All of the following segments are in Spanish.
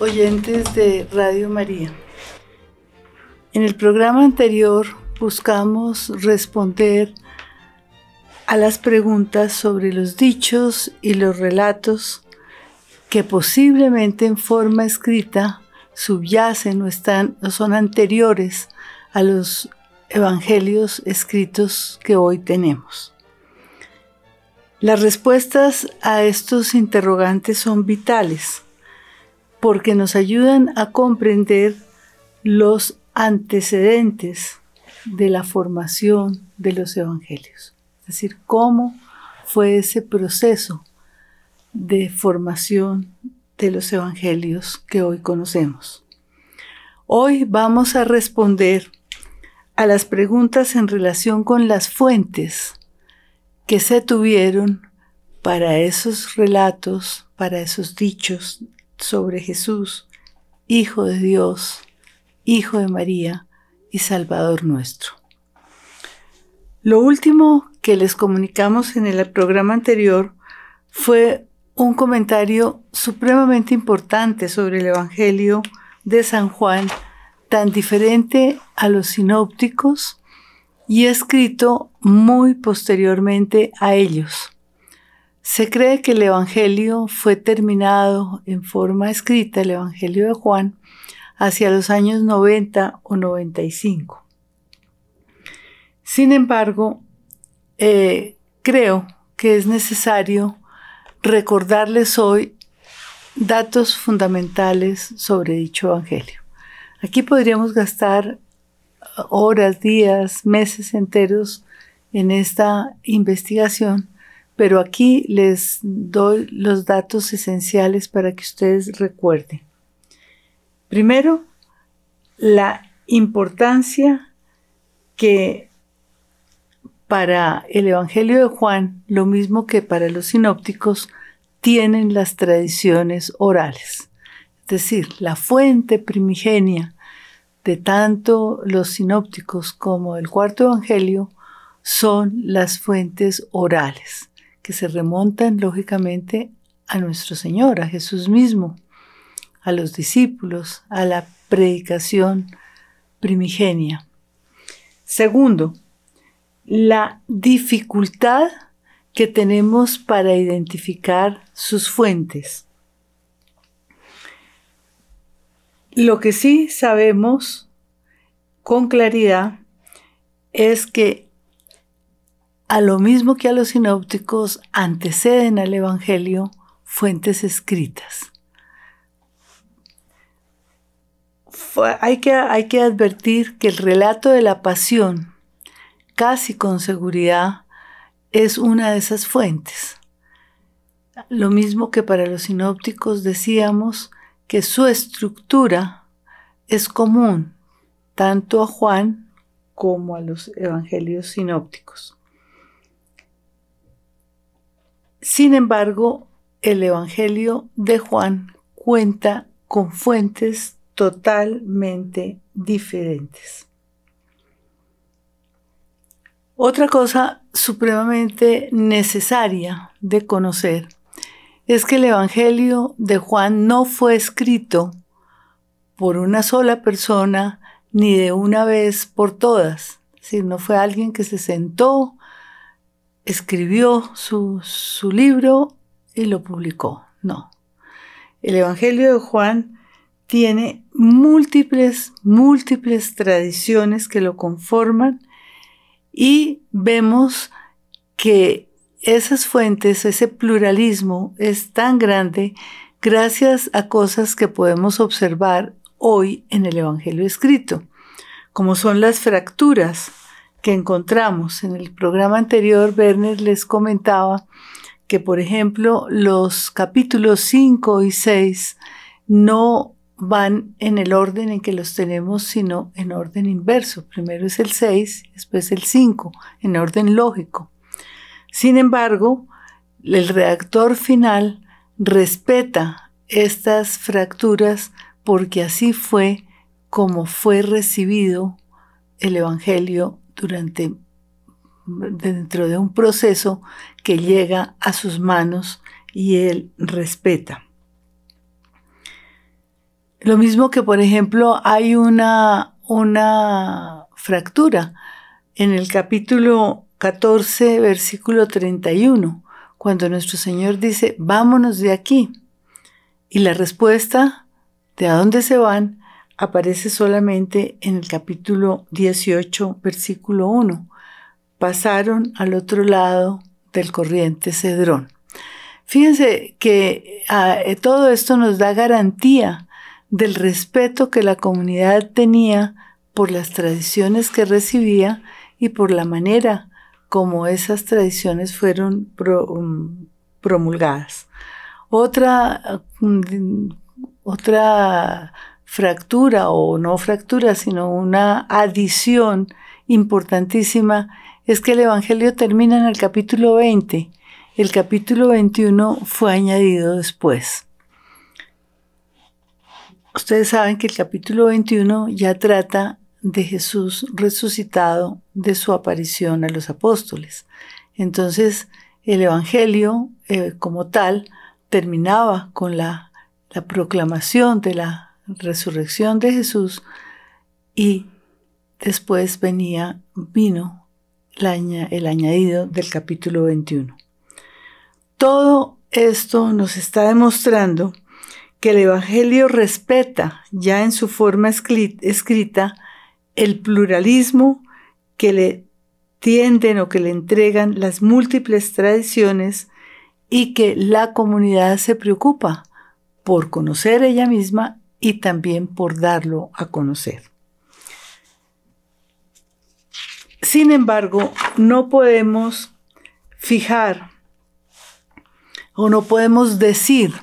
Oyentes de Radio María, en el programa anterior buscamos responder a las preguntas sobre los dichos y los relatos que posiblemente en forma escrita subyacen o, están, o son anteriores a los evangelios escritos que hoy tenemos. Las respuestas a estos interrogantes son vitales porque nos ayudan a comprender los antecedentes de la formación de los evangelios. Es decir, cómo fue ese proceso de formación de los evangelios que hoy conocemos. Hoy vamos a responder a las preguntas en relación con las fuentes que se tuvieron para esos relatos, para esos dichos sobre Jesús, Hijo de Dios, Hijo de María y Salvador nuestro. Lo último que les comunicamos en el programa anterior fue un comentario supremamente importante sobre el Evangelio de San Juan, tan diferente a los sinópticos y escrito muy posteriormente a ellos. Se cree que el Evangelio fue terminado en forma escrita, el Evangelio de Juan, hacia los años 90 o 95. Sin embargo, eh, creo que es necesario recordarles hoy datos fundamentales sobre dicho Evangelio. Aquí podríamos gastar horas, días, meses enteros en esta investigación, pero aquí les doy los datos esenciales para que ustedes recuerden. Primero, la importancia que para el Evangelio de Juan, lo mismo que para los sinópticos, tienen las tradiciones orales. Es decir, la fuente primigenia de tanto los sinópticos como el cuarto evangelio son las fuentes orales, que se remontan lógicamente a nuestro Señor, a Jesús mismo, a los discípulos, a la predicación primigenia. Segundo, la dificultad que tenemos para identificar sus fuentes. Lo que sí sabemos con claridad es que a lo mismo que a los sinópticos anteceden al Evangelio fuentes escritas. hay, que, hay que advertir que el relato de la pasión, casi con seguridad, es una de esas fuentes. Lo mismo que para los sinópticos decíamos, que su estructura es común tanto a Juan como a los evangelios sinópticos. Sin embargo, el Evangelio de Juan cuenta con fuentes totalmente diferentes. Otra cosa supremamente necesaria de conocer es que el Evangelio de Juan no fue escrito por una sola persona ni de una vez por todas. Es no fue alguien que se sentó, escribió su, su libro y lo publicó. No. El Evangelio de Juan tiene múltiples, múltiples tradiciones que lo conforman y vemos que esas fuentes, ese pluralismo es tan grande gracias a cosas que podemos observar hoy en el Evangelio escrito, como son las fracturas que encontramos. En el programa anterior, Werner les comentaba que, por ejemplo, los capítulos 5 y 6 no van en el orden en que los tenemos, sino en orden inverso. Primero es el 6, después el 5, en orden lógico. Sin embargo, el redactor final respeta estas fracturas porque así fue como fue recibido el Evangelio durante dentro de un proceso que llega a sus manos y él respeta. Lo mismo que, por ejemplo, hay una, una fractura en el capítulo 14, versículo 31, cuando nuestro Señor dice, vámonos de aquí. Y la respuesta de a dónde se van aparece solamente en el capítulo 18, versículo 1. Pasaron al otro lado del corriente Cedrón. Fíjense que ah, eh, todo esto nos da garantía del respeto que la comunidad tenía por las tradiciones que recibía y por la manera como esas tradiciones fueron um, promulgadas. Otra, mm, otra fractura, o no fractura, sino una adición importantísima, es que el Evangelio termina en el capítulo 20 el capítulo 21 fue añadido después. Ustedes saben que el capítulo 21 ya trata de Jesús resucitado de su aparición a los apóstoles. Entonces, el Evangelio eh, como tal terminaba con la, proclamación de la resurrección de Jesús y después venía, vino el añadido del capítulo 21. Todo esto nos está demostrando que el Evangelio respeta ya en su forma escrita el pluralismo que le tienden o que le entregan las múltiples tradiciones y que la comunidad se preocupa por conocer ella misma y también por darlo a conocer. Sin embargo, no podemos fijar o no podemos decir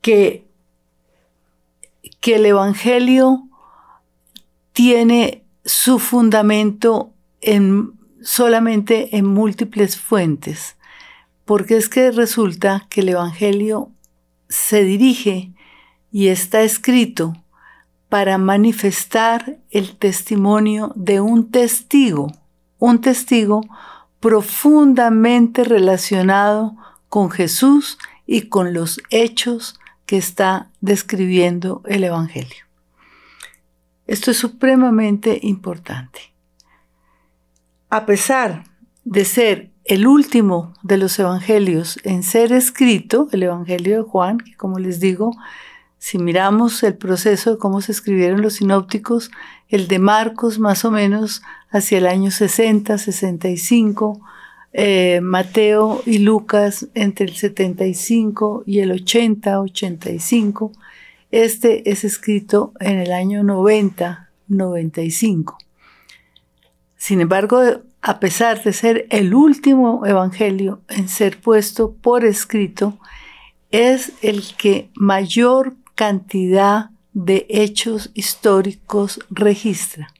que, que el Evangelio tiene su fundamento en, solamente en múltiples fuentes, porque es que resulta que el Evangelio se dirige y está escrito para manifestar el testimonio de un testigo, un testigo profundamente relacionado con Jesús y con los hechos que está describiendo el Evangelio. Esto es supremamente importante. A pesar de ser el último de los evangelios en ser escrito, el Evangelio de Juan, que como les digo, si miramos el proceso de cómo se escribieron los sinópticos, el de Marcos más o menos hacia el año 60, 65, eh, Mateo y Lucas entre el 75 y el 80, 85. Este es escrito en el año 90, 95. Sin embargo, a pesar de ser el último evangelio en ser puesto por escrito, es el que mayor cantidad de hechos históricos registra.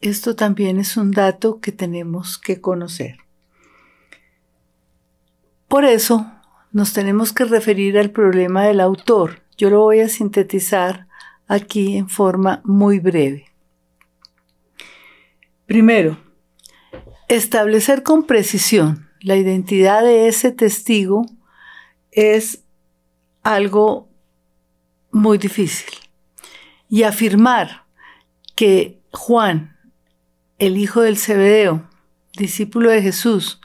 Esto también es un dato que tenemos que conocer. Por eso nos tenemos que referir al problema del autor. Yo lo voy a sintetizar aquí en forma muy breve. Primero, establecer con precisión la identidad de ese testigo es algo muy difícil. Y afirmar que Juan, el hijo del Zebedeo, discípulo de Jesús,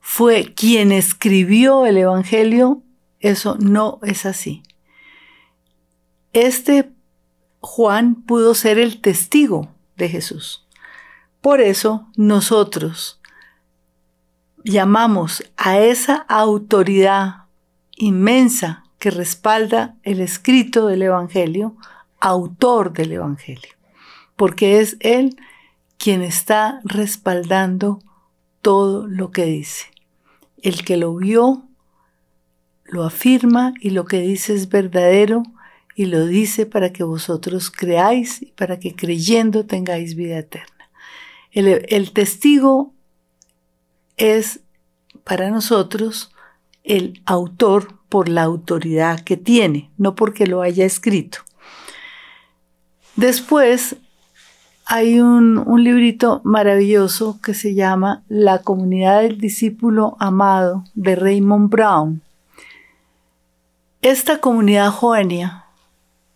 fue quien escribió el Evangelio, eso no es así. Este Juan pudo ser el testigo de Jesús. Por eso nosotros llamamos a esa autoridad inmensa que respalda el escrito del Evangelio, autor del Evangelio, porque es Él quien está respaldando todo lo que dice. El que lo vio lo afirma y lo que dice es verdadero y lo dice para que vosotros creáis y para que creyendo tengáis vida eterna. El, el testigo es para nosotros el autor por la autoridad que tiene, no porque lo haya escrito. Después hay un, librito maravilloso que se llama La comunidad del discípulo amado de Raymond Brown. Esta comunidad joania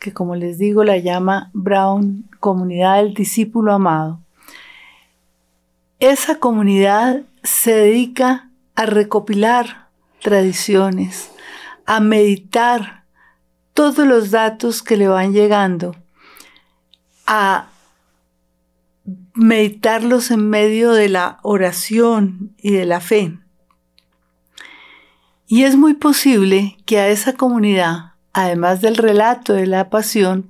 que como les digo la llama Brown Comunidad del Discípulo Amado. Esa comunidad se dedica a recopilar tradiciones, a meditar todos los datos que le van llegando, a meditarlos en medio de la oración y de la fe. Y es muy posible que a esa comunidad, además del relato de la pasión,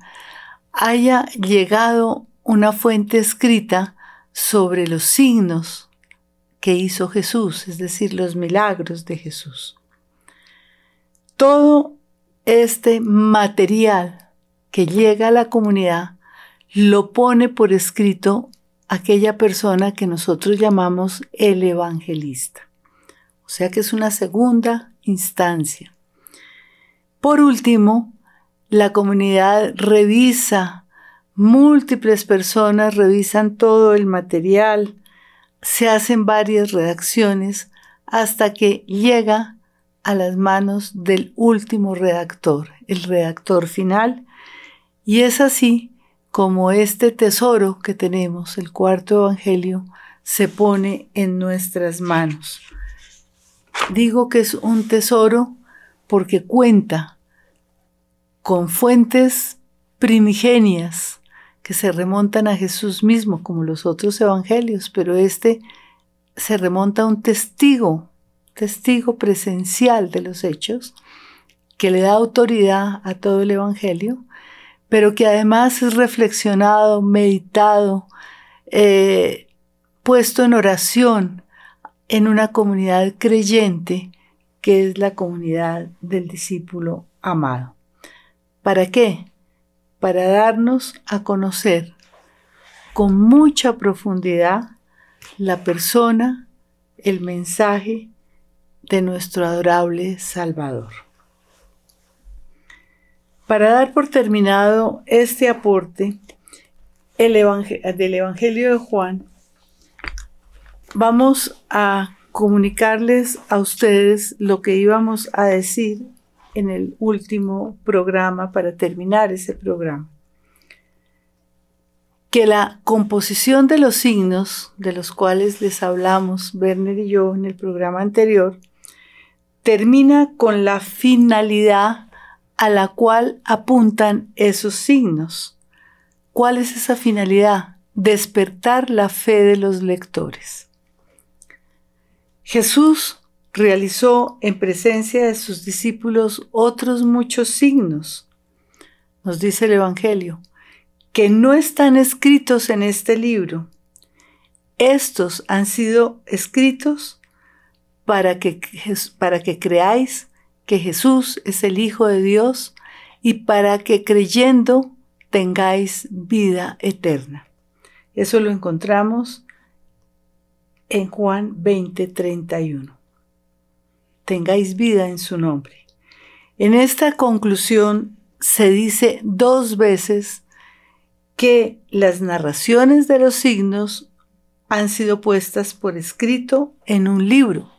haya llegado una fuente escrita sobre los signos que hizo Jesús, es decir, los milagros de Jesús. Todo este material que llega a la comunidad lo pone por escrito aquella persona que nosotros llamamos el evangelista. O sea que es una segunda instancia. Por último, la comunidad revisa, múltiples personas revisan todo el material, se hacen varias redacciones hasta que llega a las manos del último redactor, el redactor final, y es así como este tesoro que tenemos, el cuarto evangelio, se pone en nuestras manos. Digo que es un tesoro porque cuenta con fuentes primigenias que se remontan a Jesús mismo, como los otros evangelios, pero este se remonta a un testigo, testigo presencial de los hechos, que le da autoridad a todo el evangelio pero que además es reflexionado, meditado, eh, puesto en oración en una comunidad creyente que es la comunidad del discípulo amado. ¿Para qué? Para darnos a conocer con mucha profundidad la persona, el mensaje de nuestro adorable Salvador. Para dar por terminado este aporte del Evangelio de Juan, vamos a comunicarles a ustedes lo que íbamos a decir en el último programa para terminar ese programa. Que la composición de los signos de los cuales les hablamos Werner y yo en el programa anterior termina con la finalidad a la cual apuntan esos signos. ¿Cuál es esa finalidad? Despertar la fe de los lectores. Jesús realizó en presencia de sus discípulos otros muchos signos, nos dice el Evangelio, que no están escritos en este libro. Estos han sido escritos para que, para que creáis que Jesús es el Hijo de Dios y para que creyendo tengáis vida eterna. Eso lo encontramos en Juan 20, 31. Tengáis vida en su nombre. En esta conclusión se dice dos veces que las narraciones de los signos han sido puestas por escrito en un libro.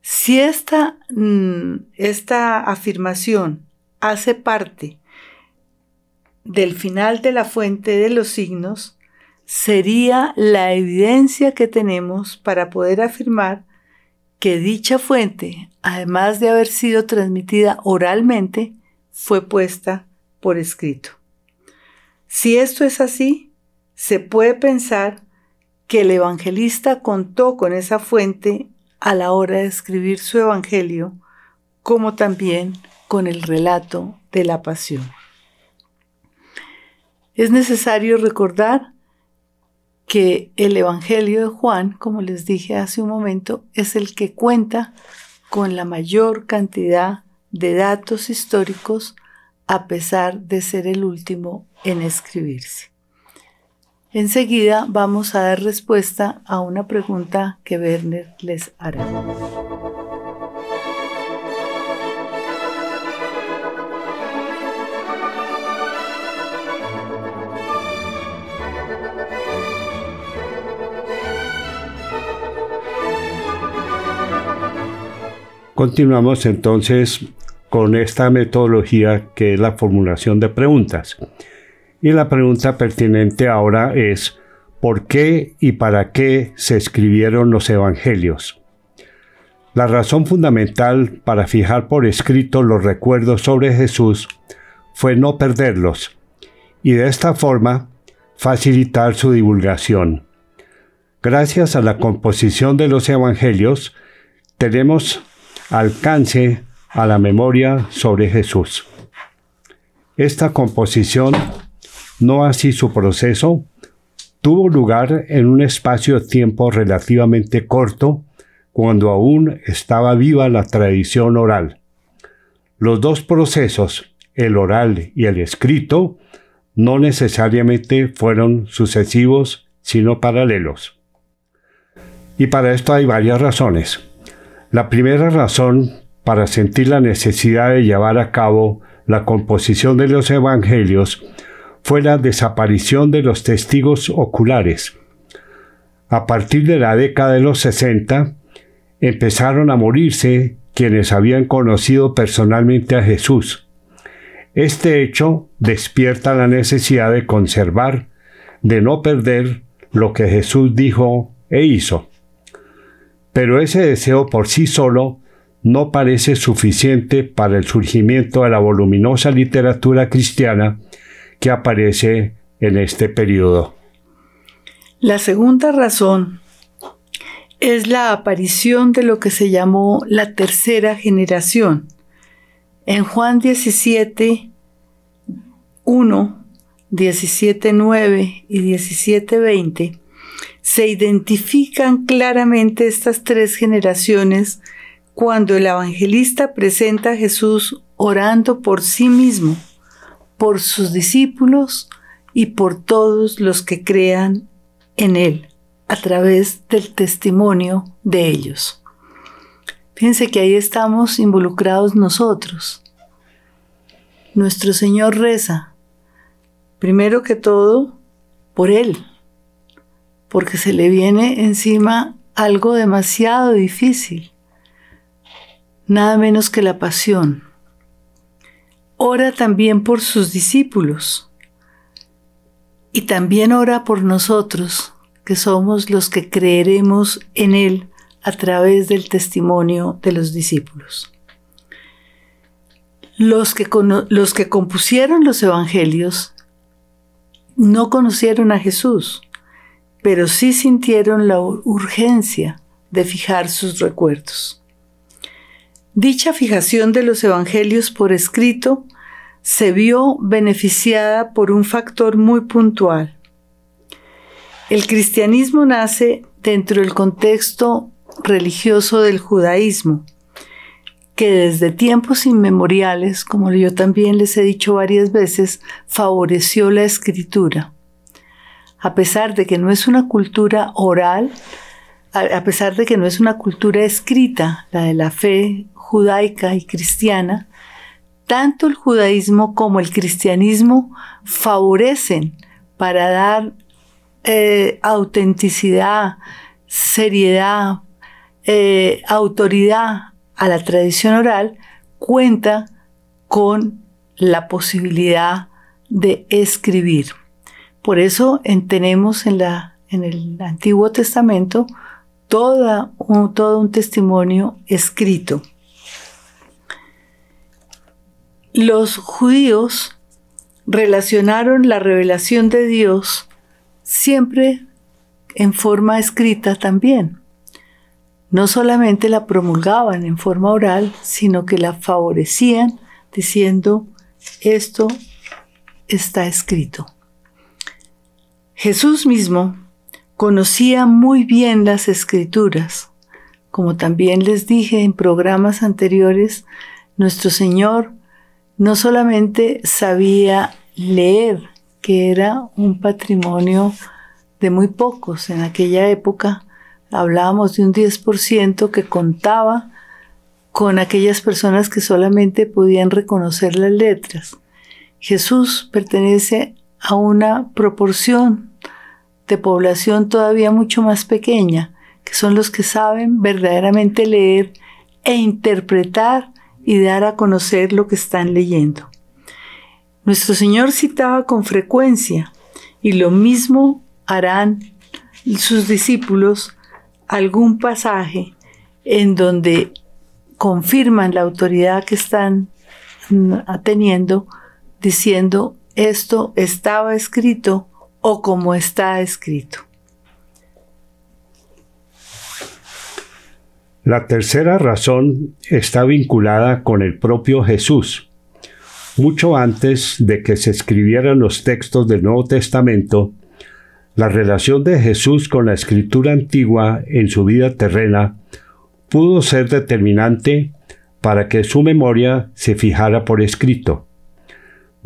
Si esta, mm, esta afirmación hace parte del final de la fuente de los signos, sería la evidencia que tenemos para poder afirmar que dicha fuente, además de haber sido transmitida oralmente, fue puesta por escrito. Si esto es así, se puede pensar que el evangelista contó con esa fuente a la hora de escribir su Evangelio, como también con el relato de la pasión. Es necesario recordar que el Evangelio de Juan, como les dije hace un momento, es el que cuenta con la mayor cantidad de datos históricos a pesar de ser el último en escribirse. Enseguida vamos a dar respuesta a una pregunta que Werner les hará. Continuamos entonces con esta metodología que es la formulación de preguntas. Y la pregunta pertinente ahora es, ¿por qué y para qué se escribieron los evangelios? La razón fundamental para fijar por escrito los recuerdos sobre Jesús fue no perderlos y de esta forma facilitar su divulgación. Gracias a la composición de los evangelios, tenemos alcance a la memoria sobre Jesús. Esta composición, no así su proceso, tuvo lugar en un espacio de tiempo relativamente corto, cuando aún estaba viva la tradición oral. Los dos procesos, el oral y el escrito, no necesariamente fueron sucesivos, sino paralelos. Y para esto hay varias razones. La primera razón para sentir la necesidad de llevar a cabo la composición de los evangelios fue la desaparición de los testigos oculares. A partir de la década de los 60, empezaron a morirse quienes habían conocido personalmente a Jesús. Este hecho despierta la necesidad de conservar, de no perder lo que Jesús dijo e hizo. Pero ese deseo por sí solo no parece suficiente para el surgimiento de la voluminosa literatura cristiana que aparece en este periodo. La segunda razón es la aparición de lo que se llamó la tercera generación. En Juan 17, 1, 17, 9 y 17, 20, se identifican claramente estas tres generaciones cuando el evangelista presenta a Jesús orando por sí mismo, por sus discípulos y por todos los que crean en Él a través del testimonio de ellos. Fíjense que ahí estamos involucrados nosotros. Nuestro Señor reza, primero que todo, por Él, porque se le viene encima algo demasiado difícil nada menos que la pasión. Ora también por sus discípulos y también ora por nosotros, que somos los que creeremos en Él a través del testimonio de los discípulos. Los que, los que compusieron los evangelios no conocieron a Jesús, pero sí sintieron la urgencia de fijar sus recuerdos. Dicha fijación de los evangelios por escrito se vio beneficiada por un factor muy puntual. El cristianismo nace dentro del contexto religioso del judaísmo, que desde tiempos inmemoriales, como yo también les he dicho varias veces, favoreció la escritura. A pesar de que no es una cultura oral, a pesar de que no es una cultura escrita, la de la fe judaica y cristiana, tanto el judaísmo como el cristianismo favorecen para dar eh, autenticidad, seriedad, eh, autoridad a la tradición oral, cuenta con la posibilidad de escribir. Por eso tenemos en, la, en el Antiguo Testamento toda todo un testimonio escrito. Los judíos relacionaron la revelación de Dios siempre en forma escrita también. No solamente la promulgaban en forma oral, sino que la favorecían diciendo, esto está escrito. Jesús mismo conocía muy bien las escrituras. Como también les dije en programas anteriores, nuestro Señor no solamente sabía leer, que era un patrimonio de muy pocos. En aquella época hablábamos de un 10% que contaba con aquellas personas que solamente podían reconocer las letras. Jesús pertenece a una proporción de población todavía mucho más pequeña, que son los que saben verdaderamente leer e interpretar y dar a conocer lo que están leyendo. Nuestro Señor citaba con frecuencia y lo mismo harán sus discípulos algún pasaje en donde confirman la autoridad que están teniendo diciendo esto estaba escrito o como está escrito. La tercera razón está vinculada con el propio Jesús. Mucho antes de que se escribieran los textos del Nuevo Testamento, la relación de Jesús con la escritura antigua en su vida terrena pudo ser determinante para que su memoria se fijara por escrito.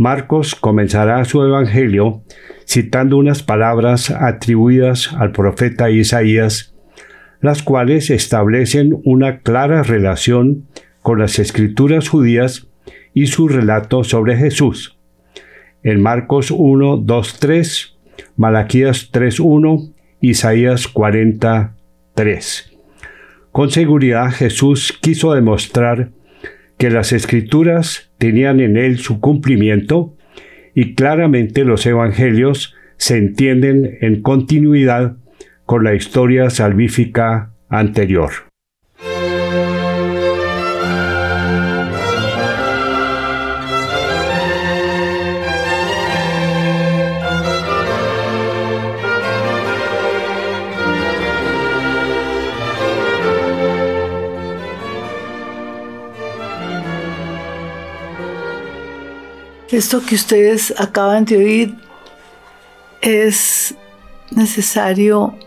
Marcos comenzará su evangelio citando unas palabras atribuidas al profeta Isaías las cuales establecen una clara relación con las escrituras judías y su relato sobre Jesús. En Marcos 1, 2, 3, Malaquías 3, 1, Isaías 43. Con seguridad Jesús quiso demostrar que las escrituras tenían en él su cumplimiento y claramente los evangelios se entienden en continuidad con la historia salvífica anterior. Esto que ustedes acaban de oír es necesario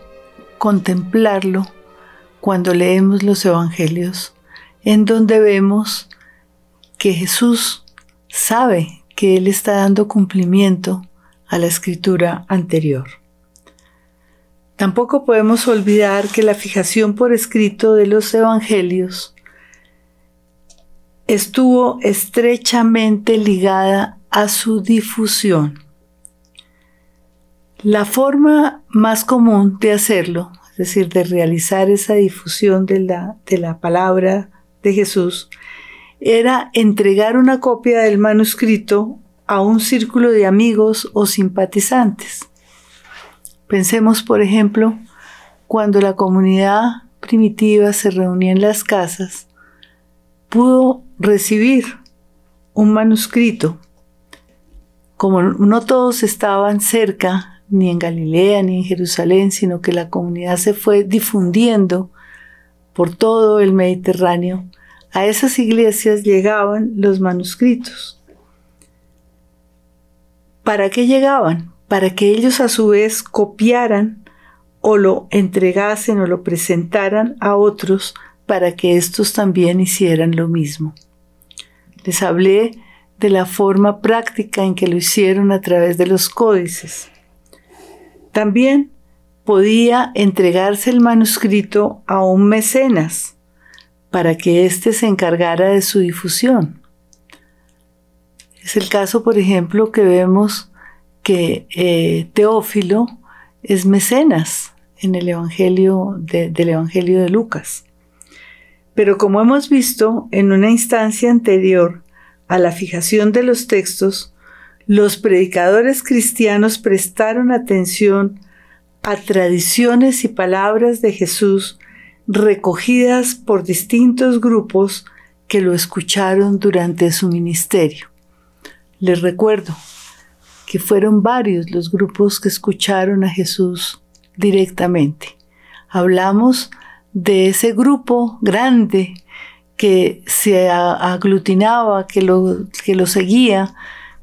contemplarlo cuando leemos los evangelios, en donde vemos que Jesús sabe que Él está dando cumplimiento a la escritura anterior. Tampoco podemos olvidar que la fijación por escrito de los evangelios estuvo estrechamente ligada a su difusión. La forma más común de hacerlo, es decir, de realizar esa difusión de la, de la palabra de Jesús, era entregar una copia del manuscrito a un círculo de amigos o simpatizantes. Pensemos, por ejemplo, cuando la comunidad primitiva se reunía en las casas, pudo recibir un manuscrito. Como no todos estaban cerca ni en Galilea ni en Jerusalén, sino que la comunidad se fue difundiendo por todo el Mediterráneo. A esas iglesias llegaban los manuscritos. ¿Para qué llegaban? Para que ellos a su vez copiaran o lo entregasen o lo presentaran a otros para que estos también hicieran lo mismo. Les hablé de la forma práctica en que lo hicieron a través de los códices. También podía entregarse el manuscrito a un mecenas para que éste se encargara de su difusión. Es el caso, por ejemplo, que vemos que eh, Teófilo es mecenas en el Evangelio del Evangelio de Lucas. Pero como hemos visto en una instancia anterior a la fijación de los textos, los predicadores cristianos prestaron atención a tradiciones y palabras de Jesús recogidas por distintos grupos que lo escucharon durante su ministerio. Les recuerdo que fueron varios los grupos que escucharon a Jesús directamente. Hablamos de ese grupo grande que se aglutinaba, que lo, que lo seguía,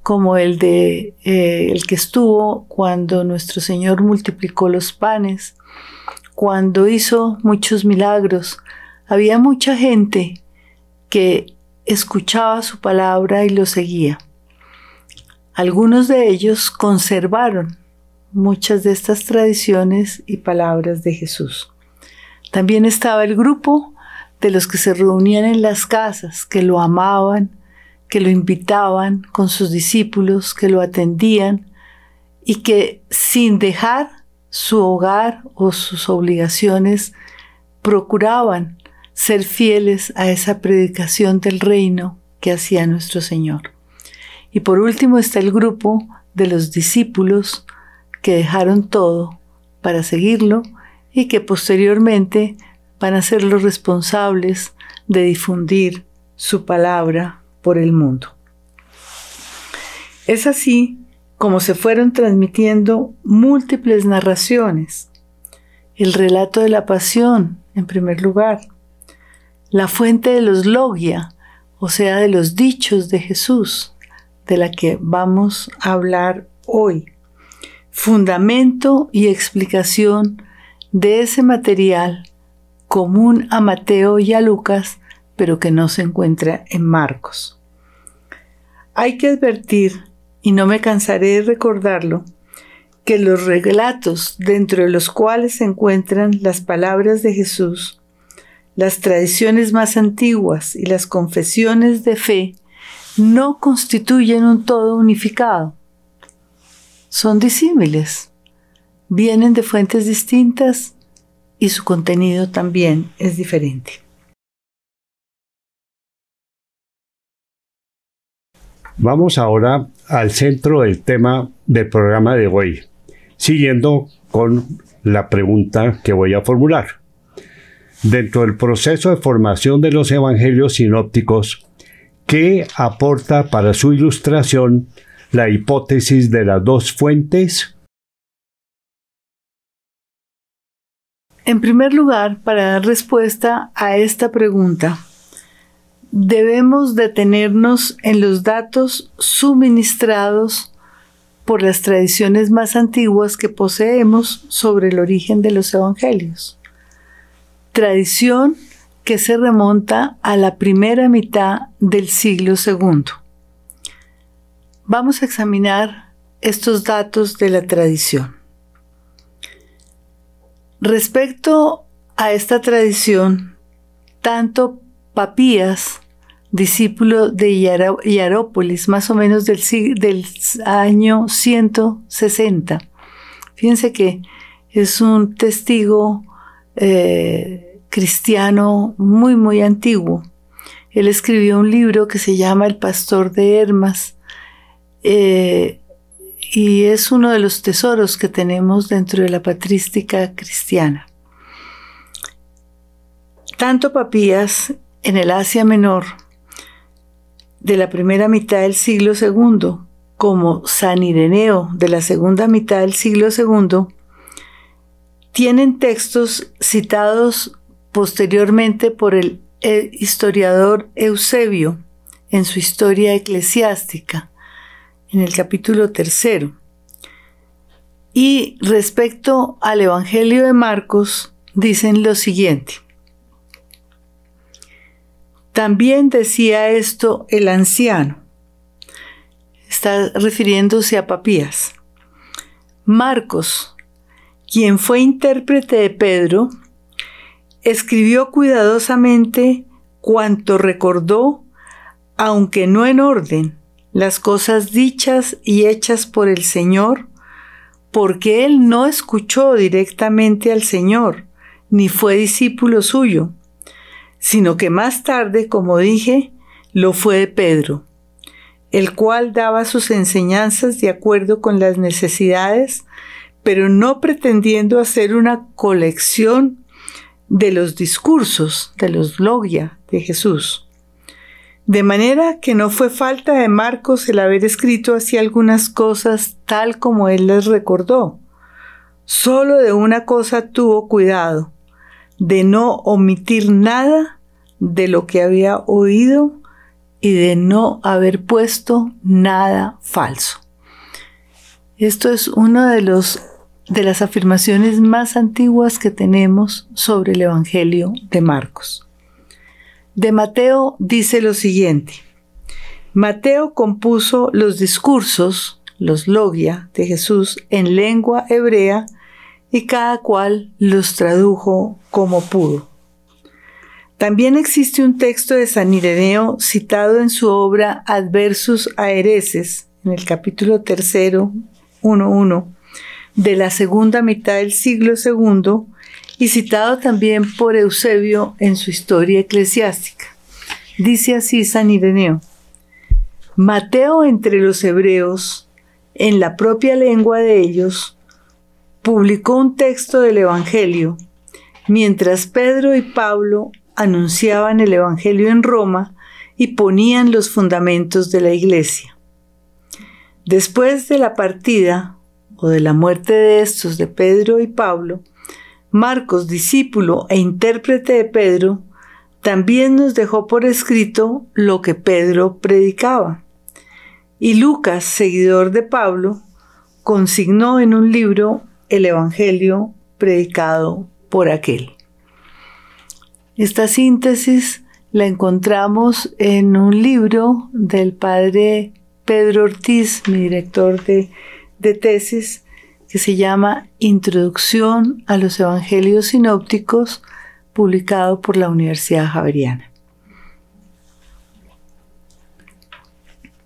como el de eh, el que estuvo cuando nuestro Señor multiplicó los panes, cuando hizo muchos milagros. Había mucha gente que escuchaba su palabra y lo seguía. Algunos de ellos conservaron muchas de estas tradiciones y palabras de Jesús. También estaba el grupo de los que se reunían en las casas, que lo amaban, que lo invitaban con sus discípulos, que lo atendían y que sin dejar su hogar o sus obligaciones procuraban ser fieles a esa predicación del reino que hacía nuestro Señor. Y por último está el grupo de los discípulos que dejaron todo para seguirlo y que posteriormente van a ser los responsables de difundir su palabra por el mundo. Es así como se fueron transmitiendo múltiples narraciones. El relato de la pasión, en primer lugar. La fuente de los logia, o sea, de los dichos de Jesús, de la que vamos a hablar hoy. Fundamento y explicación de ese material común a Mateo y a Lucas, pero que no se encuentra en Marcos. Hay que advertir y no me cansaré de recordarlo, que los relatos dentro de los cuales se encuentran las palabras de Jesús, las tradiciones más antiguas y las confesiones de fe no constituyen un todo unificado. Son disímiles, vienen de fuentes distintas y su contenido también es diferente. Vamos ahora al centro del tema del programa de hoy, siguiendo con la pregunta que voy a formular. Dentro del proceso de formación de los evangelios sinópticos, ¿qué aporta para su ilustración la hipótesis de las dos fuentes? En primer lugar, para dar respuesta a esta pregunta, debemos detenernos en los datos suministrados por las tradiciones más antiguas que poseemos sobre el origen de los evangelios. Tradición que se remonta a la primera mitad del siglo II. Vamos a examinar estos datos de la tradición. Respecto a esta tradición, tanto Papías discípulo de Hierópolis, más o menos del, del año 160. Fíjense que es un testigo eh, cristiano muy, muy antiguo. Él escribió un libro que se llama El Pastor de Hermas eh, y es uno de los tesoros que tenemos dentro de la patrística cristiana. Tanto Papías en el Asia Menor de la primera mitad del siglo II como San Ireneo de la segunda mitad del siglo II, tienen textos citados posteriormente por el historiador Eusebio en su historia eclesiástica, en el capítulo tercero. Y respecto al Evangelio de Marcos, dicen lo siguiente. También decía esto el anciano. Está refiriéndose a Papías. Marcos, quien fue intérprete de Pedro, escribió cuidadosamente cuanto recordó, aunque no en orden, las cosas dichas y hechas por el Señor, porque él no escuchó directamente al Señor, ni fue discípulo suyo sino que más tarde, como dije, lo fue de Pedro, el cual daba sus enseñanzas de acuerdo con las necesidades, pero no pretendiendo hacer una colección de los discursos, de los logia de Jesús. De manera que no fue falta de Marcos el haber escrito así algunas cosas tal como él les recordó. Solo de una cosa tuvo cuidado, de no omitir nada de lo que había oído y de no haber puesto nada falso. Esto es una de, de las afirmaciones más antiguas que tenemos sobre el Evangelio de Marcos. De Mateo dice lo siguiente. Mateo compuso los discursos, los logia de Jesús en lengua hebrea y cada cual los tradujo como pudo. También existe un texto de San Ireneo citado en su obra Adversus Aereses, en el capítulo tercero, 1.1, de la segunda mitad del siglo II, y citado también por Eusebio en su historia eclesiástica. Dice así San Ireneo, Mateo entre los hebreos, en la propia lengua de ellos, publicó un texto del Evangelio, mientras Pedro y Pablo anunciaban el Evangelio en Roma y ponían los fundamentos de la iglesia. Después de la partida o de la muerte de estos de Pedro y Pablo, Marcos, discípulo e intérprete de Pedro, también nos dejó por escrito lo que Pedro predicaba. Y Lucas, seguidor de Pablo, consignó en un libro el Evangelio predicado por aquel. Esta síntesis la encontramos en un libro del padre Pedro Ortiz, mi director de, de tesis, que se llama Introducción a los Evangelios Sinópticos, publicado por la Universidad Javeriana.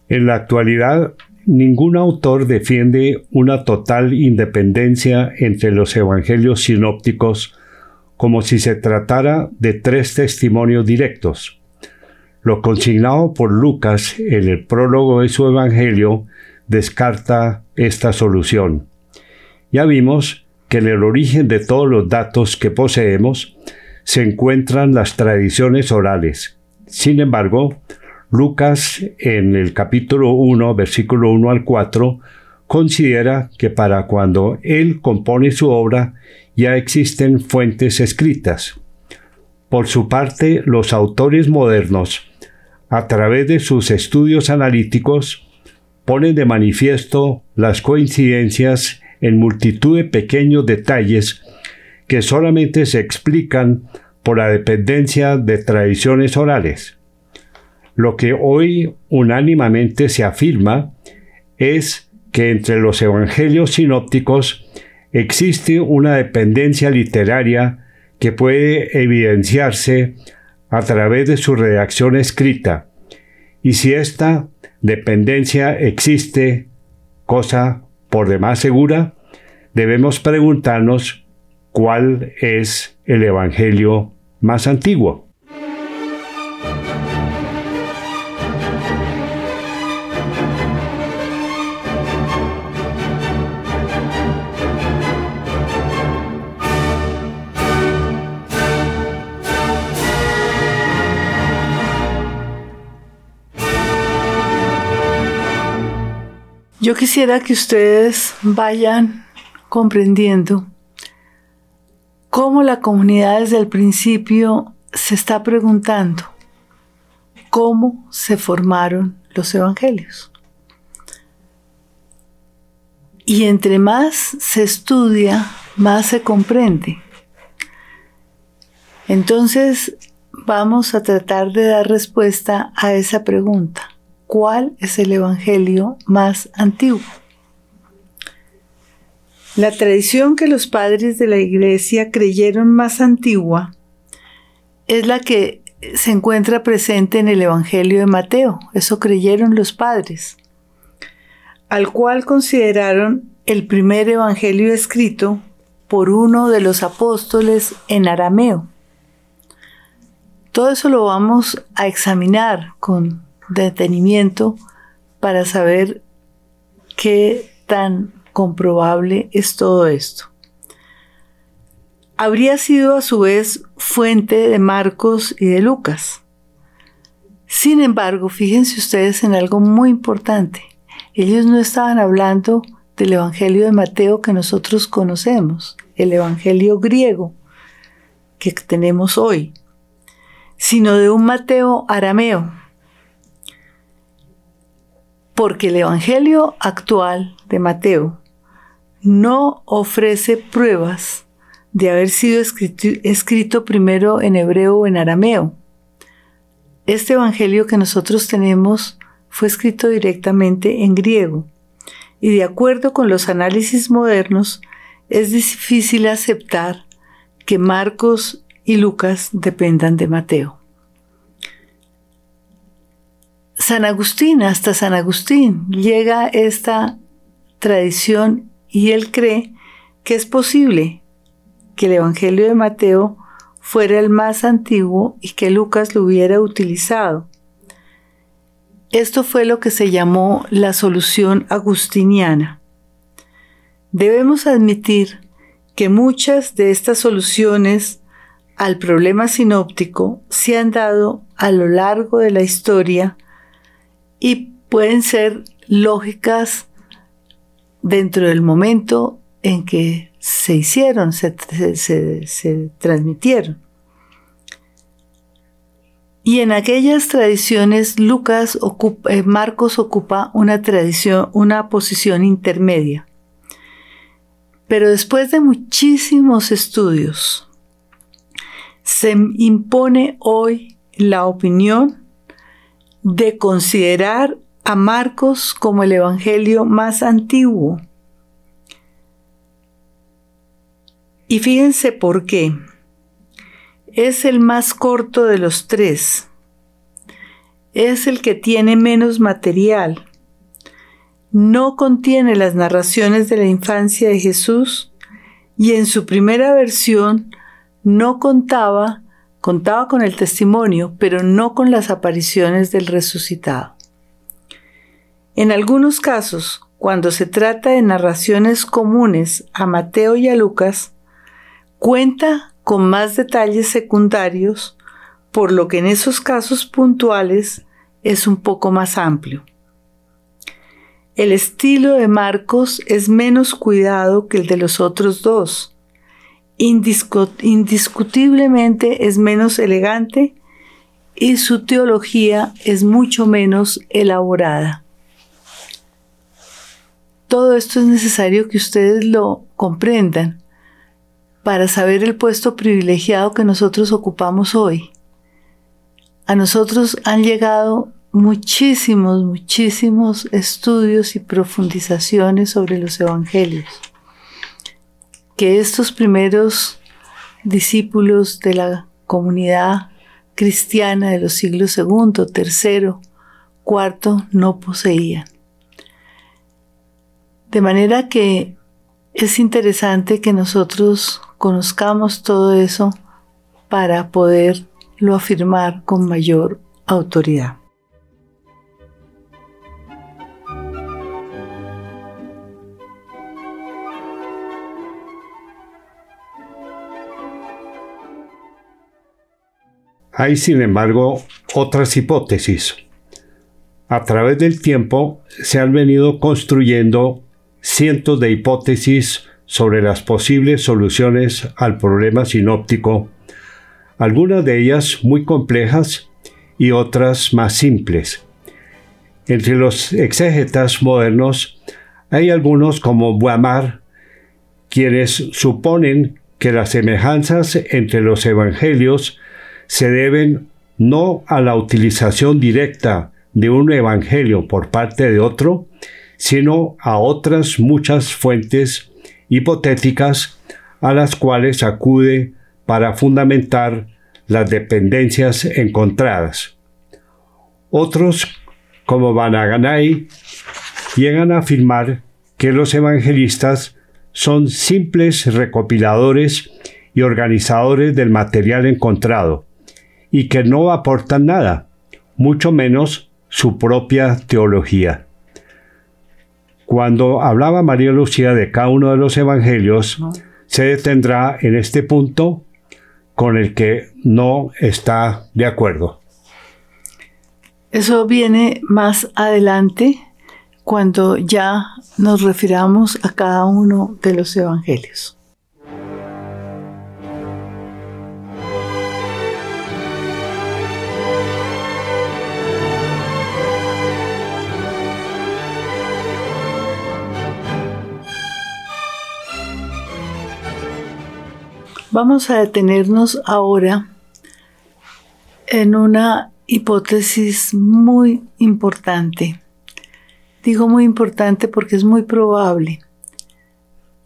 En la actualidad, ningún autor defiende una total independencia entre los evangelios sinópticos como si se tratara de tres testimonios directos. Lo consignado por Lucas en el prólogo de su evangelio descarta esta solución. Ya vimos que en el origen de todos los datos que poseemos se encuentran las tradiciones orales. Sin embargo, Lucas en el capítulo 1, versículo 1 al 4, considera que para cuando él compone su obra ya existen fuentes escritas. Por su parte, los autores modernos, a través de sus estudios analíticos, ponen de manifiesto las coincidencias en multitud de pequeños detalles que solamente se explican por la dependencia de tradiciones orales. Lo que hoy unánimamente se afirma es que entre los evangelios sinópticos existe una dependencia literaria que puede evidenciarse a través de su redacción escrita, y si esta dependencia existe, cosa por demás segura, debemos preguntarnos cuál es el Evangelio más antiguo. Yo quisiera que ustedes vayan comprendiendo cómo la comunidad desde el principio se está preguntando cómo se formaron los evangelios. Y entre más se estudia, más se comprende. Entonces vamos a tratar de dar respuesta a esa pregunta cuál es el Evangelio más antiguo. La tradición que los padres de la Iglesia creyeron más antigua es la que se encuentra presente en el Evangelio de Mateo, eso creyeron los padres, al cual consideraron el primer Evangelio escrito por uno de los apóstoles en arameo. Todo eso lo vamos a examinar con detenimiento para saber qué tan comprobable es todo esto. Habría sido a su vez fuente de Marcos y de Lucas. Sin embargo, fíjense ustedes en algo muy importante. Ellos no estaban hablando del Evangelio de Mateo que nosotros conocemos, el Evangelio griego que tenemos hoy, sino de un Mateo arameo, porque el Evangelio actual de Mateo no ofrece pruebas de haber sido escrito, primero en hebreo o en arameo. Este Evangelio que nosotros tenemos fue escrito directamente en griego y de acuerdo con los análisis modernos es difícil aceptar que Marcos y Lucas dependan de Mateo. San Agustín, hasta San Agustín, llega esta tradición y él cree que es posible que el Evangelio de Mateo fuera el más antiguo y que Lucas lo hubiera utilizado. Esto fue lo que se llamó la solución agustiniana. Debemos admitir que muchas de estas soluciones al problema sinóptico se han dado a lo largo de la historia y pueden ser lógicas dentro del momento en que se hicieron, se, transmitieron. Y en aquellas tradiciones, Lucas eh, Marcos ocupa una tradición, una posición intermedia. Pero después de muchísimos estudios, se impone hoy la opinión de considerar a Marcos como el Evangelio más antiguo. Y fíjense por qué. Es el más corto de los tres. Es el que tiene menos material. No contiene las narraciones de la infancia de Jesús y en su primera versión no contaba, contaba con el testimonio, pero no con las apariciones del resucitado. En algunos casos, cuando se trata de narraciones comunes a Mateo y a Lucas, cuenta con más detalles secundarios, por lo que en esos casos puntuales es un poco más amplio. El estilo de Marcos es menos cuidado que el de los otros dos. Indiscutiblemente es menos elegante y su teología es mucho menos elaborada. Todo esto es necesario que ustedes lo comprendan para saber el puesto privilegiado que nosotros ocupamos hoy. A nosotros han llegado muchísimos, muchísimos estudios y profundizaciones sobre los evangelios. Que estos primeros discípulos de la comunidad cristiana de los siglos segundo, tercero, cuarto no poseían. De manera que es interesante que nosotros conozcamos todo eso para poderlo afirmar con mayor autoridad. Hay, sin embargo, otras hipótesis. A través del tiempo se han venido construyendo cientos de hipótesis sobre las posibles soluciones al problema sinóptico, algunas de ellas muy complejas y otras más simples. Entre los exégetas modernos hay algunos como Boimard, quienes suponen que las semejanzas entre los evangelios se deben no a la utilización directa de un evangelio por parte de otro, sino a otras muchas fuentes hipotéticas a las cuales acude para fundamentar las dependencias encontradas. Otros, como Banaganay, llegan a afirmar que los evangelistas son simples recopiladores y organizadores del material encontrado, y que no aportan nada, mucho menos su propia teología. Cuando hablaba María Lucía de cada uno de los evangelios, se detendrá en este punto con el que no está de acuerdo. Eso viene más adelante cuando ya nos refiramos a cada uno de los evangelios. Vamos a detenernos ahora en una hipótesis muy importante. Digo muy importante porque es muy probable.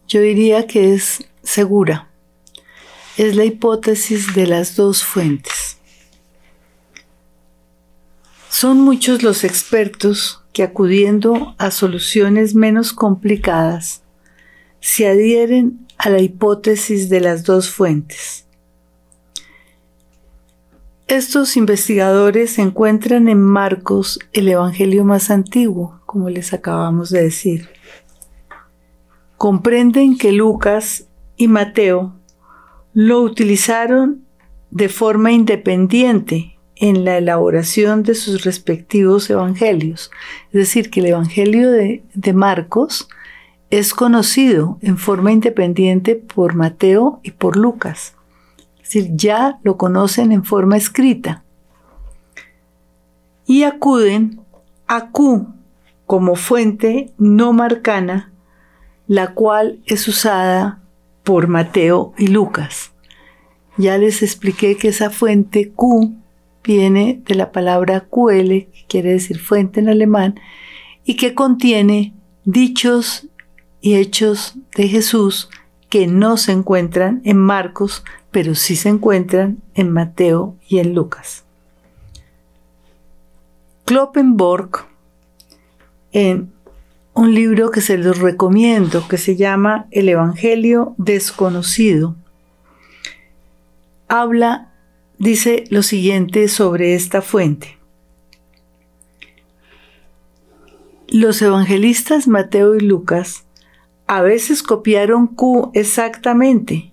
Yo diría que es segura. Es la hipótesis de las dos fuentes. Son muchos los expertos que acudiendo a soluciones menos complicadas se adhieren a la hipótesis de las dos fuentes. Estos investigadores encuentran en Marcos el Evangelio más antiguo, como les acabamos de decir. Comprenden que Lucas y Mateo lo utilizaron de forma independiente en la elaboración de sus respectivos evangelios. Es decir, que el Evangelio de, Marcos es conocido en forma independiente por Mateo y por Lucas. Es decir, ya lo conocen en forma escrita. Y acuden a Q como fuente no marcana, la cual es usada por Mateo y Lucas. Ya les expliqué que esa fuente Q viene de la palabra QL, que quiere decir fuente en alemán, y que contiene dichos y hechos de Jesús que no se encuentran en Marcos, pero sí se encuentran en Mateo y en Lucas. Kloppenborg, en un libro que se los recomiendo, que se llama El Evangelio Desconocido, habla dice lo siguiente sobre esta fuente. Los evangelistas Mateo y Lucas a veces copiaron Q exactamente,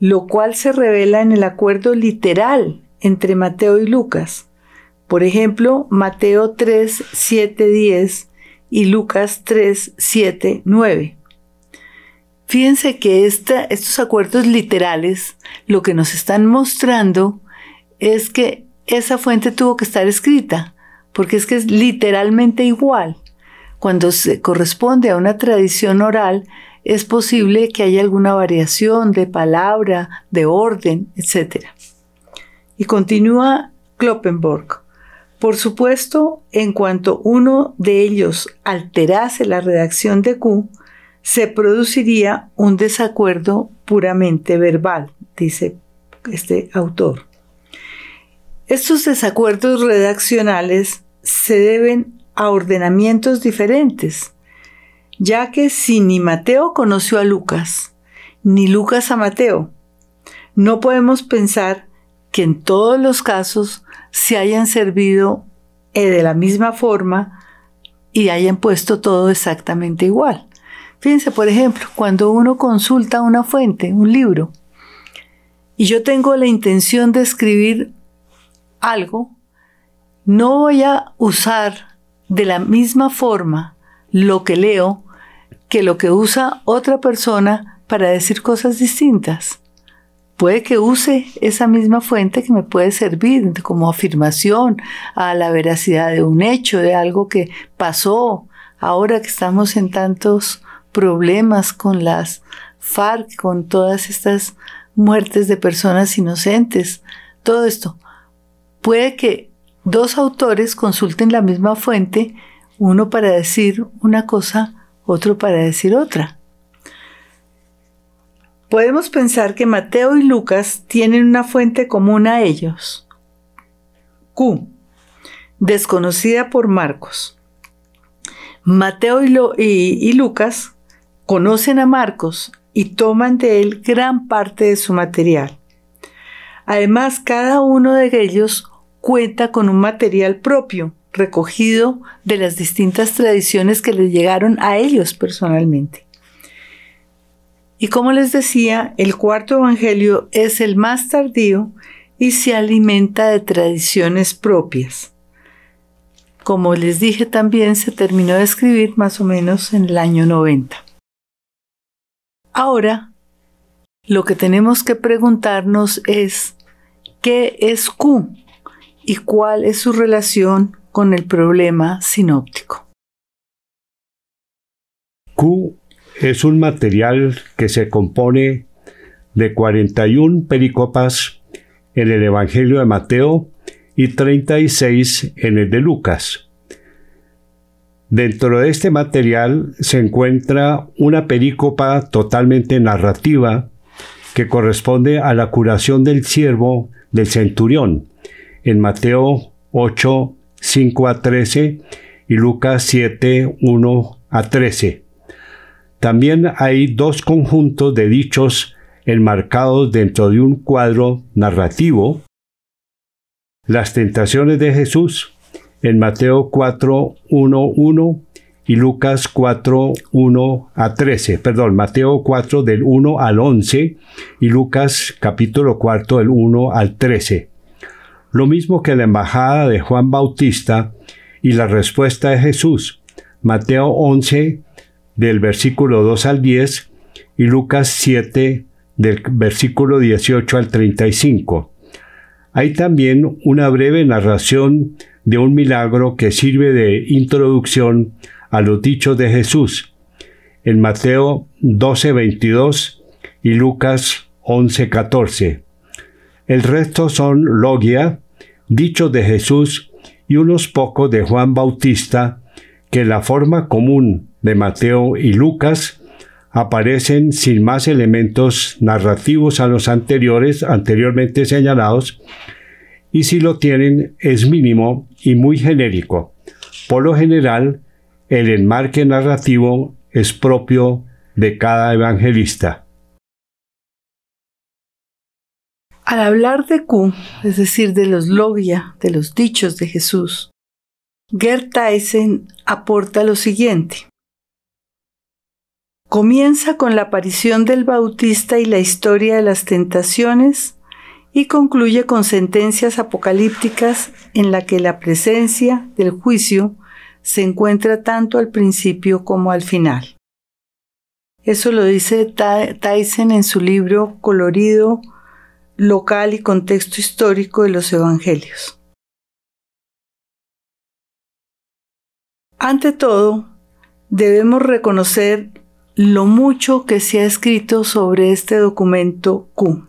lo cual se revela en el acuerdo literal entre Mateo y Lucas. Por ejemplo, Mateo 3, 7, 10 y Lucas 3, 7, 9. Fíjense que estos acuerdos literales lo que nos están mostrando es que esa fuente tuvo que estar escrita, porque es que es literalmente igual. Cuando se corresponde a una tradición oral, es posible que haya alguna variación de palabra, de orden, etc. Y continúa Kloppenborg. Por supuesto, en cuanto uno de ellos alterase la redacción de Q, se produciría un desacuerdo puramente verbal, dice este autor. Estos desacuerdos redaccionales se deben a ordenamientos diferentes, ya que si ni Mateo conoció a Lucas, ni Lucas a Mateo, no podemos pensar que en todos los casos se hayan servido eh, de la misma forma y hayan puesto todo exactamente igual. Fíjense, por ejemplo, cuando uno consulta una fuente, un libro, y yo tengo la intención de escribir algo, no voy a usar de la misma forma lo que leo que lo que usa otra persona para decir cosas distintas. Puede que use esa misma fuente que me puede servir como afirmación a la veracidad de un hecho, de algo que pasó, ahora que estamos en tantos problemas con las FARC, con todas estas muertes de personas inocentes, todo esto. Puede que dos autores consulten la misma fuente, uno para decir una cosa, otro para decir otra. Podemos pensar que Mateo y Lucas tienen una fuente común a ellos. Q, desconocida por Marcos. Mateo y Lucas conocen a Marcos y toman de él gran parte de su material. Además, cada uno de ellos cuenta con un material propio, recogido de las distintas tradiciones que les llegaron a ellos personalmente. Y como les decía, el cuarto evangelio es el más tardío y se alimenta de tradiciones propias. Como les dije también, se terminó de escribir más o menos en el año 90. Ahora, lo que tenemos que preguntarnos es, ¿qué es Q y cuál es su relación con el problema sinóptico? Q es un material que se compone de 41 pericopas en el Evangelio de Mateo y 36 en el de Lucas. Dentro de este material se encuentra una perícopa totalmente narrativa que corresponde a la curación del siervo del centurión en Mateo 8, 5 a 13 y Lucas 7, 1 a 13. También hay dos conjuntos de dichos enmarcados dentro de un cuadro narrativo. Las tentaciones de Jesús en Mateo 4, 1, 1 y Lucas 4, 1 a 13, perdón, Mateo 4 del 1 al 11 y Lucas capítulo 4 del 1 al 13. Lo mismo que la embajada de Juan Bautista y la respuesta de Jesús, Mateo 11 del versículo 2 al 10 y Lucas 7 del versículo 18 al 35. Hay también una breve narración de un milagro que sirve de introducción a los dichos de Jesús en Mateo 12:22 y Lucas 11:14. El resto son logia, dichos de Jesús y unos pocos de Juan Bautista que en la forma común de Mateo y Lucas aparecen sin más elementos narrativos a los anteriores, anteriormente señalados, y si lo tienen es mínimo y muy genérico. Por lo general, el enmarque narrativo es propio de cada evangelista. Al hablar de Q, es decir, de los logia, de los dichos de Jesús, Gert Tyson aporta lo siguiente. Comienza con la aparición del Bautista y la historia de las tentaciones y concluye con sentencias apocalípticas en la que la presencia del juicio se encuentra tanto al principio como al final. Eso lo dice Tyson en su libro Colorido local y contexto histórico de los Evangelios. Ante todo, debemos reconocer lo mucho que se ha escrito sobre este documento Q.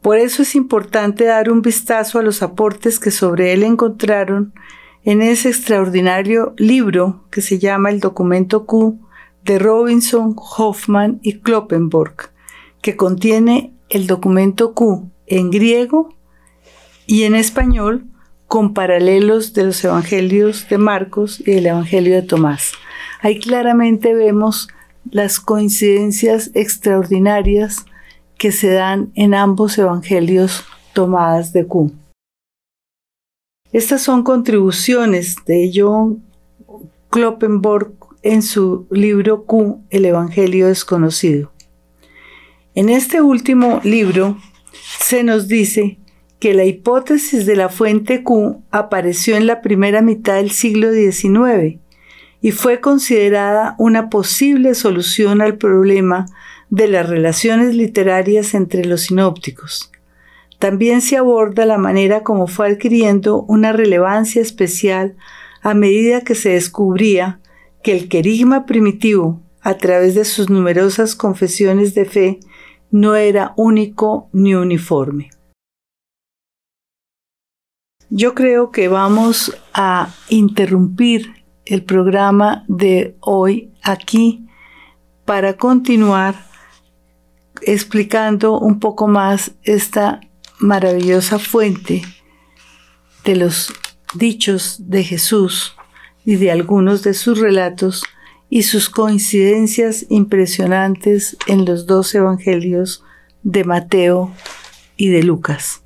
Por eso es importante dar un vistazo a los aportes que sobre él encontraron en ese extraordinario libro que se llama El documento Q de Robinson, Hoffman y Kloppenborg, que contiene el documento Q en griego y en español con paralelos de los evangelios de Marcos y el evangelio de Tomás. Ahí claramente vemos las coincidencias extraordinarias que se dan en ambos evangelios tomadas de Q. Estas son contribuciones de John Kloppenborg en su libro Q, El Evangelio Desconocido. En este último libro se nos dice que la hipótesis de la fuente Q apareció en la primera mitad del siglo XIX y fue considerada una posible solución al problema de las relaciones literarias entre los sinópticos. También se aborda la manera como fue adquiriendo una relevancia especial a medida que se descubría que el querigma primitivo, a través de sus numerosas confesiones de fe, no era único ni uniforme. Yo creo que vamos a interrumpir el programa de hoy aquí para continuar explicando un poco más esta maravillosa fuente de los dichos de Jesús y de algunos de sus relatos y sus coincidencias impresionantes en los dos evangelios de Mateo y de Lucas,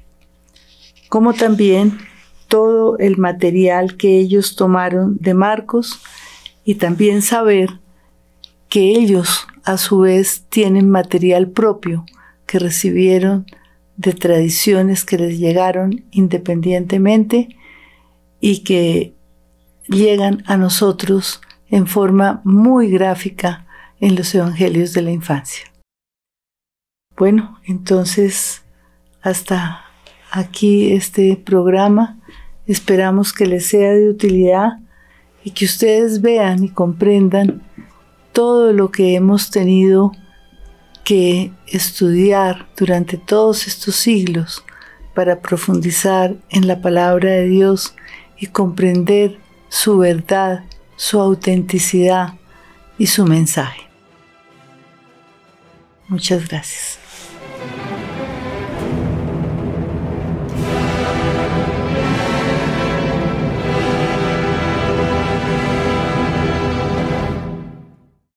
como también todo el material que ellos tomaron de Marcos y también saber que ellos a su vez tienen material propio que recibieron de tradiciones que les llegaron independientemente y que llegan a nosotros en forma muy gráfica en los evangelios de la infancia. Bueno, entonces hasta aquí este programa. Esperamos que les sea de utilidad y que ustedes vean y comprendan todo lo que hemos tenido que estudiar durante todos estos siglos para profundizar en la palabra de Dios y comprender su verdad, su autenticidad y su mensaje. Muchas gracias.